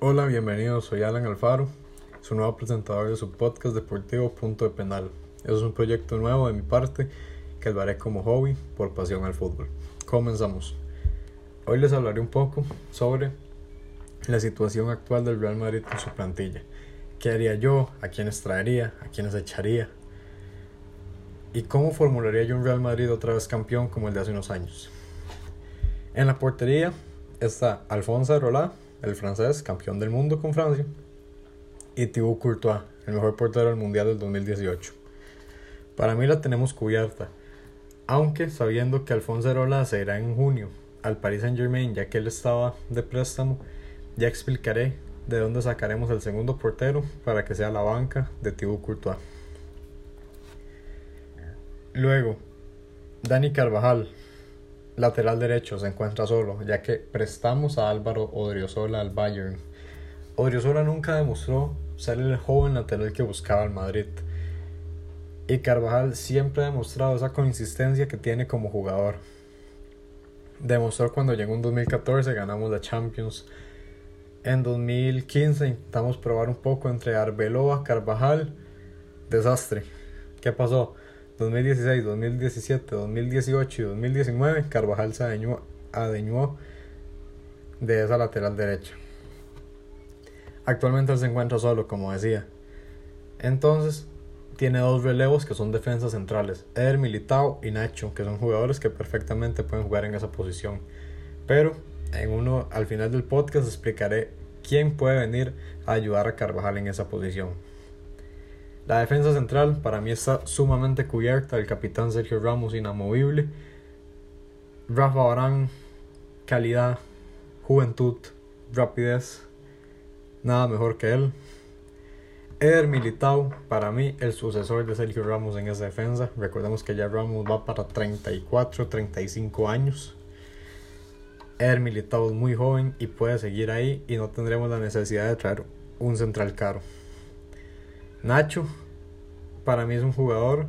Hola, bienvenidos, soy Alan Alfaro, su nuevo presentador de su podcast deportivo Punto de Penal. Es un proyecto nuevo de mi parte que lo haré como hobby por pasión al fútbol. Comenzamos. Hoy les hablaré un poco sobre la situación actual del Real Madrid con su plantilla. ¿Qué haría yo? ¿A quiénes traería? ¿A quiénes echaría? ¿Y cómo formularía yo un Real Madrid otra vez campeón como el de hace unos años? En la portería está Alfonso Arolá, el francés, campeón del mundo con Francia, y Thibaut Courtois, el mejor portero del Mundial del 2018. Para mí la tenemos cubierta, aunque sabiendo que Alfonso Arola se irá en junio al Paris Saint Germain ya que él estaba de préstamo, ya explicaré de dónde sacaremos el segundo portero para que sea la banca de Thibaut Courtois. Luego, Dani Carvajal, lateral derecho, se encuentra solo, ya que prestamos a Álvaro Odriozola al Bayern. Odriozola nunca demostró ser el joven lateral que buscaba el Madrid. Y Carvajal siempre ha demostrado esa consistencia que tiene como jugador. Demostró cuando llegó en 2014, ganamos la Champions. En 2015 intentamos probar un poco entre Arbeloa, Carvajal. Desastre. ¿Qué pasó? 2016, 2017, 2018 y 2019, Carvajal se adeñó, de esa lateral derecha. Actualmente él se encuentra solo, como decía. Entonces, tiene dos relevos que son defensas centrales, Eder Militao y Nacho, que son jugadores que perfectamente pueden jugar en esa posición. Pero en uno al final del podcast explicaré quién puede venir a ayudar a Carvajal en esa posición. La defensa central para mí está sumamente cubierta. El capitán Sergio Ramos inamovible. Rafa Barán, calidad, juventud, rapidez. Nada mejor que él. Eder Militao, para mí el sucesor de Sergio Ramos en esa defensa. Recordemos que ya Ramos va para 34, 35 años. Eder Militao es muy joven y puede seguir ahí y no tendremos la necesidad de traer un central caro. Nacho, para mí es un jugador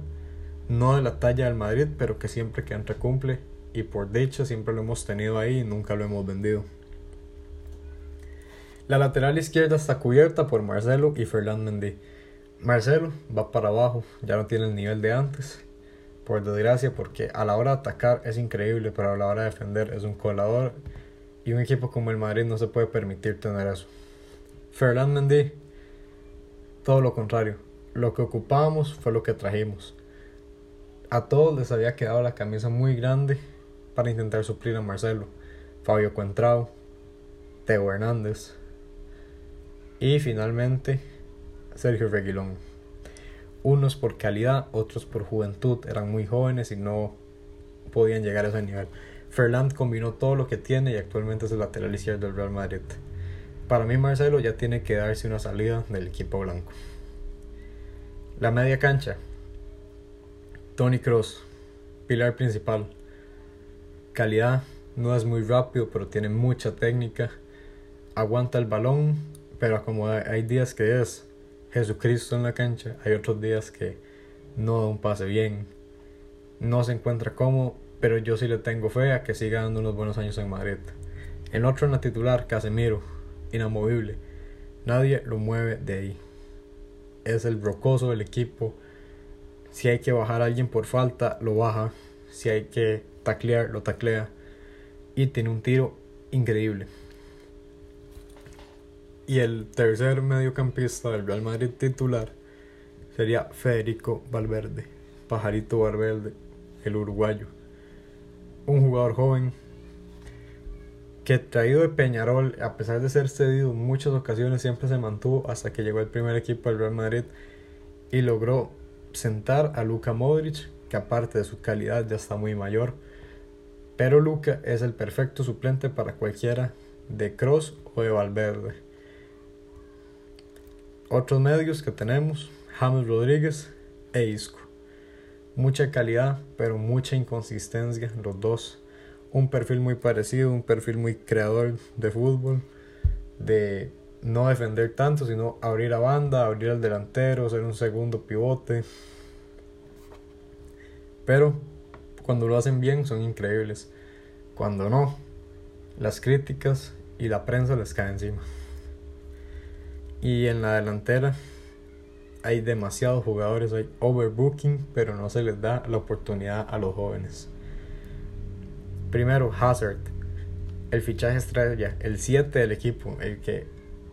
no de la talla del Madrid, pero que siempre que entra cumple y por dicha siempre lo hemos tenido ahí y nunca lo hemos vendido. La lateral izquierda está cubierta por Marcelo y Fernand Mendy. Marcelo va para abajo, ya no tiene el nivel de antes, por desgracia, porque a la hora de atacar es increíble, pero a la hora de defender es un colador y un equipo como el Madrid no se puede permitir tener eso. Fernand Mendy todo lo contrario. Lo que ocupábamos fue lo que trajimos. A todos les había quedado la camisa muy grande para intentar suplir a Marcelo, Fabio Cuentrao, Teo Hernández y finalmente Sergio Reguilón. Unos por calidad, otros por juventud, eran muy jóvenes y no podían llegar a ese nivel. Ferland combinó todo lo que tiene y actualmente es el lateral izquierdo del Real Madrid. Para mí Marcelo ya tiene que darse una salida del equipo blanco. La media cancha. Tony Cross, pilar principal. Calidad, no es muy rápido, pero tiene mucha técnica. Aguanta el balón, pero como hay días que es Jesucristo en la cancha, hay otros días que no da un pase bien. No se encuentra cómodo, pero yo sí le tengo fe a que siga dando unos buenos años en Madrid. El otro en la titular, Casemiro inamovible. Nadie lo mueve de ahí. Es el brocoso del equipo. Si hay que bajar a alguien por falta, lo baja. Si hay que taclear, lo taclea. Y tiene un tiro increíble. Y el tercer mediocampista del Real Madrid titular sería Federico Valverde, Pajarito Valverde, el uruguayo. Un jugador joven que traído de Peñarol, a pesar de ser cedido en muchas ocasiones, siempre se mantuvo hasta que llegó el primer equipo del Real Madrid y logró sentar a Luka Modric, que aparte de su calidad ya está muy mayor, pero Luka es el perfecto suplente para cualquiera de Cross o de Valverde. Otros medios que tenemos, James Rodríguez e Isco. Mucha calidad, pero mucha inconsistencia los dos un perfil muy parecido, un perfil muy creador de fútbol, de no defender tanto, sino abrir a banda, abrir al delantero, ser un segundo pivote. Pero cuando lo hacen bien son increíbles. Cuando no, las críticas y la prensa les caen encima. Y en la delantera hay demasiados jugadores, hay overbooking, pero no se les da la oportunidad a los jóvenes. Primero, Hazard, el fichaje estrella, el 7 del equipo, el que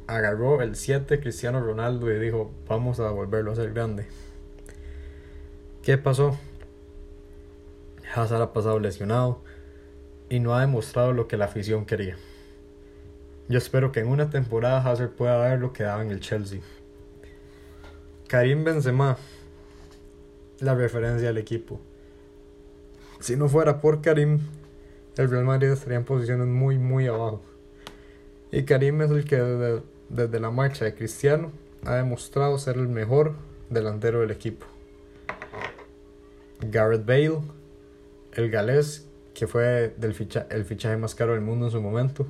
agarró el 7 Cristiano Ronaldo y dijo, vamos a volverlo a ser grande. ¿Qué pasó? Hazard ha pasado lesionado y no ha demostrado lo que la afición quería. Yo espero que en una temporada Hazard pueda dar lo que daba en el Chelsea. Karim Benzema, la referencia al equipo. Si no fuera por Karim, el Real Madrid estaría en posiciones muy, muy abajo. Y Karim es el que desde, desde la marcha de Cristiano ha demostrado ser el mejor delantero del equipo. Gareth Bale, el galés, que fue del ficha el fichaje más caro del mundo en su momento,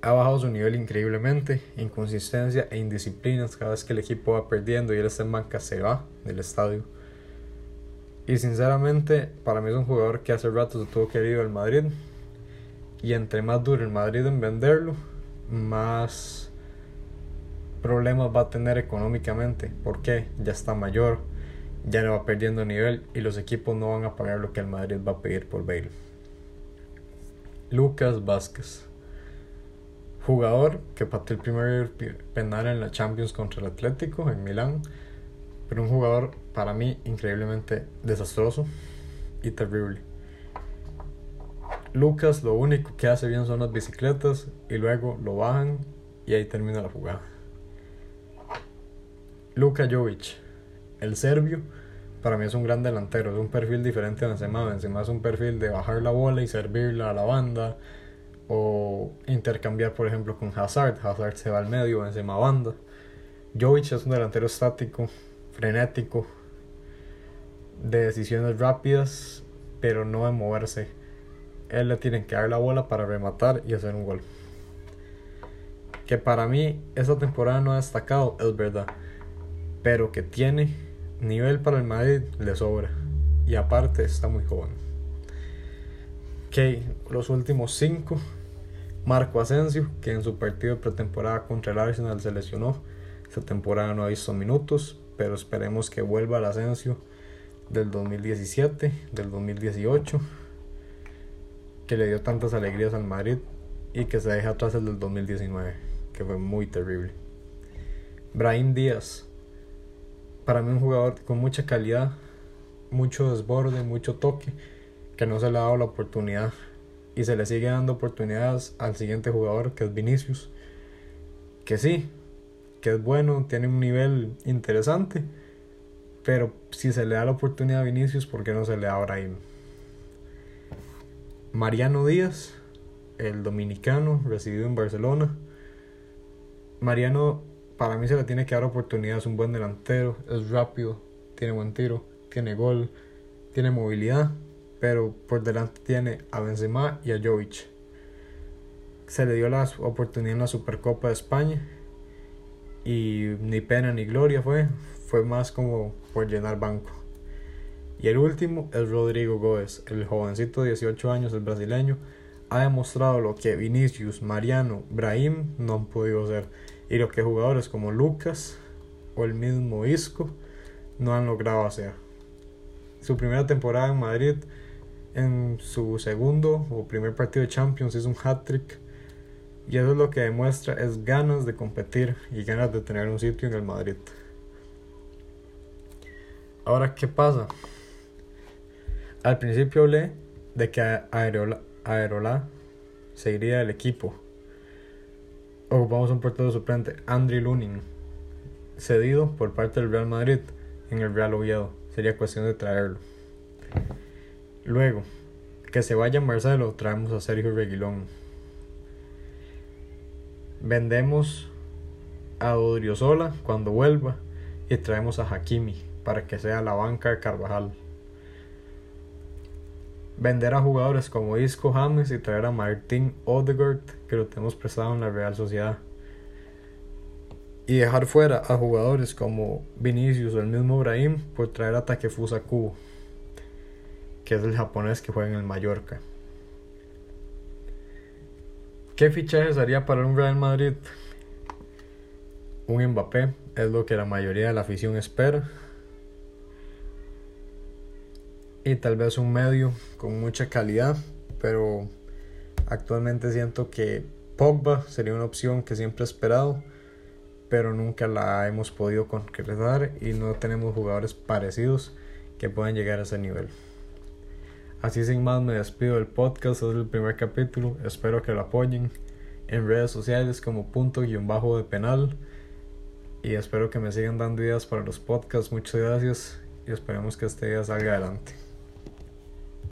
ha bajado su nivel increíblemente, inconsistencia e indisciplinas cada vez que el equipo va perdiendo y él está en se va del estadio. Y sinceramente, para mí es un jugador que hace rato se tuvo que ir al Madrid. Y entre más duro el Madrid en venderlo, más problemas va a tener económicamente. porque Ya está mayor, ya no va perdiendo nivel y los equipos no van a pagar lo que el Madrid va a pedir por Bale. Lucas Vázquez jugador que pateó el primer penal en la Champions contra el Atlético en Milán, pero un jugador para mí increíblemente desastroso y terrible. Lucas lo único que hace bien son las bicicletas y luego lo bajan y ahí termina la jugada. Luka Jovic, el serbio, para mí es un gran delantero, es un perfil diferente a Benzema. Benzema es un perfil de bajar la bola y servirla a la banda, o intercambiar por ejemplo con Hazard, Hazard se va al medio, encima banda. Jovic es un delantero estático, frenético, de decisiones rápidas, pero no de moverse. Él le tiene que dar la bola para rematar y hacer un gol. Que para mí esta temporada no ha destacado, es verdad, pero que tiene nivel para el Madrid le sobra. Y aparte está muy joven. Ok, los últimos cinco Marco Asensio, que en su partido de pretemporada contra el Arsenal se lesionó. Esta temporada no ha visto minutos, pero esperemos que vuelva al Asensio del 2017, del 2018, que le dio tantas alegrías al Madrid y que se deje atrás el del 2019, que fue muy terrible. Brahim Díaz, para mí un jugador con mucha calidad, mucho desborde, mucho toque, que no se le ha dado la oportunidad y se le sigue dando oportunidades al siguiente jugador que es Vinicius. Que sí, que es bueno, tiene un nivel interesante, pero si se le da la oportunidad a Vinicius, ¿por qué no se le da a Brahim? Mariano Díaz, el dominicano, residido en Barcelona. Mariano, para mí se le tiene que dar oportunidad, es un buen delantero, es rápido, tiene buen tiro, tiene gol, tiene movilidad pero por delante tiene a Benzema y a Jovic. Se le dio la oportunidad en la Supercopa de España y ni pena ni gloria fue, fue más como por llenar banco. Y el último es Rodrigo Góez, el jovencito de 18 años, el brasileño, ha demostrado lo que Vinicius, Mariano, Brahim no han podido hacer y lo que jugadores como Lucas o el mismo Isco no han logrado hacer. Su primera temporada en Madrid en su segundo o primer partido de Champions hizo un hat-trick. Y eso es lo que demuestra, es ganas de competir y ganas de tener un sitio en el Madrid. Ahora, ¿qué pasa? Al principio hablé de que Aerola, Aerola se del equipo. Ocupamos un portero suplente, Andriy Lunin, cedido por parte del Real Madrid en el Real Oviedo. Sería cuestión de traerlo. Luego, que se vaya Marcelo, traemos a Sergio Reguilón. Vendemos a Odriozola cuando vuelva y traemos a Hakimi para que sea la banca de Carvajal. Vender a jugadores como Isco James y traer a Martín Odegaard que lo tenemos prestado en la Real Sociedad. Y dejar fuera a jugadores como Vinicius o el mismo Brahim por traer a Takefusa Kubo que es el japonés que juega en el Mallorca. ¿Qué fichajes haría para un Real Madrid? un Mbappé es lo que la mayoría de la afición espera. Y tal vez un medio con mucha calidad, pero actualmente siento que Pogba sería una opción que siempre he esperado, pero nunca la hemos podido concretar y no tenemos jugadores parecidos que puedan llegar a ese nivel. Así sin más me despido del podcast, es el primer capítulo, espero que lo apoyen en redes sociales como punto guion bajo de penal y espero que me sigan dando ideas para los podcasts, muchas gracias y esperemos que este día salga adelante.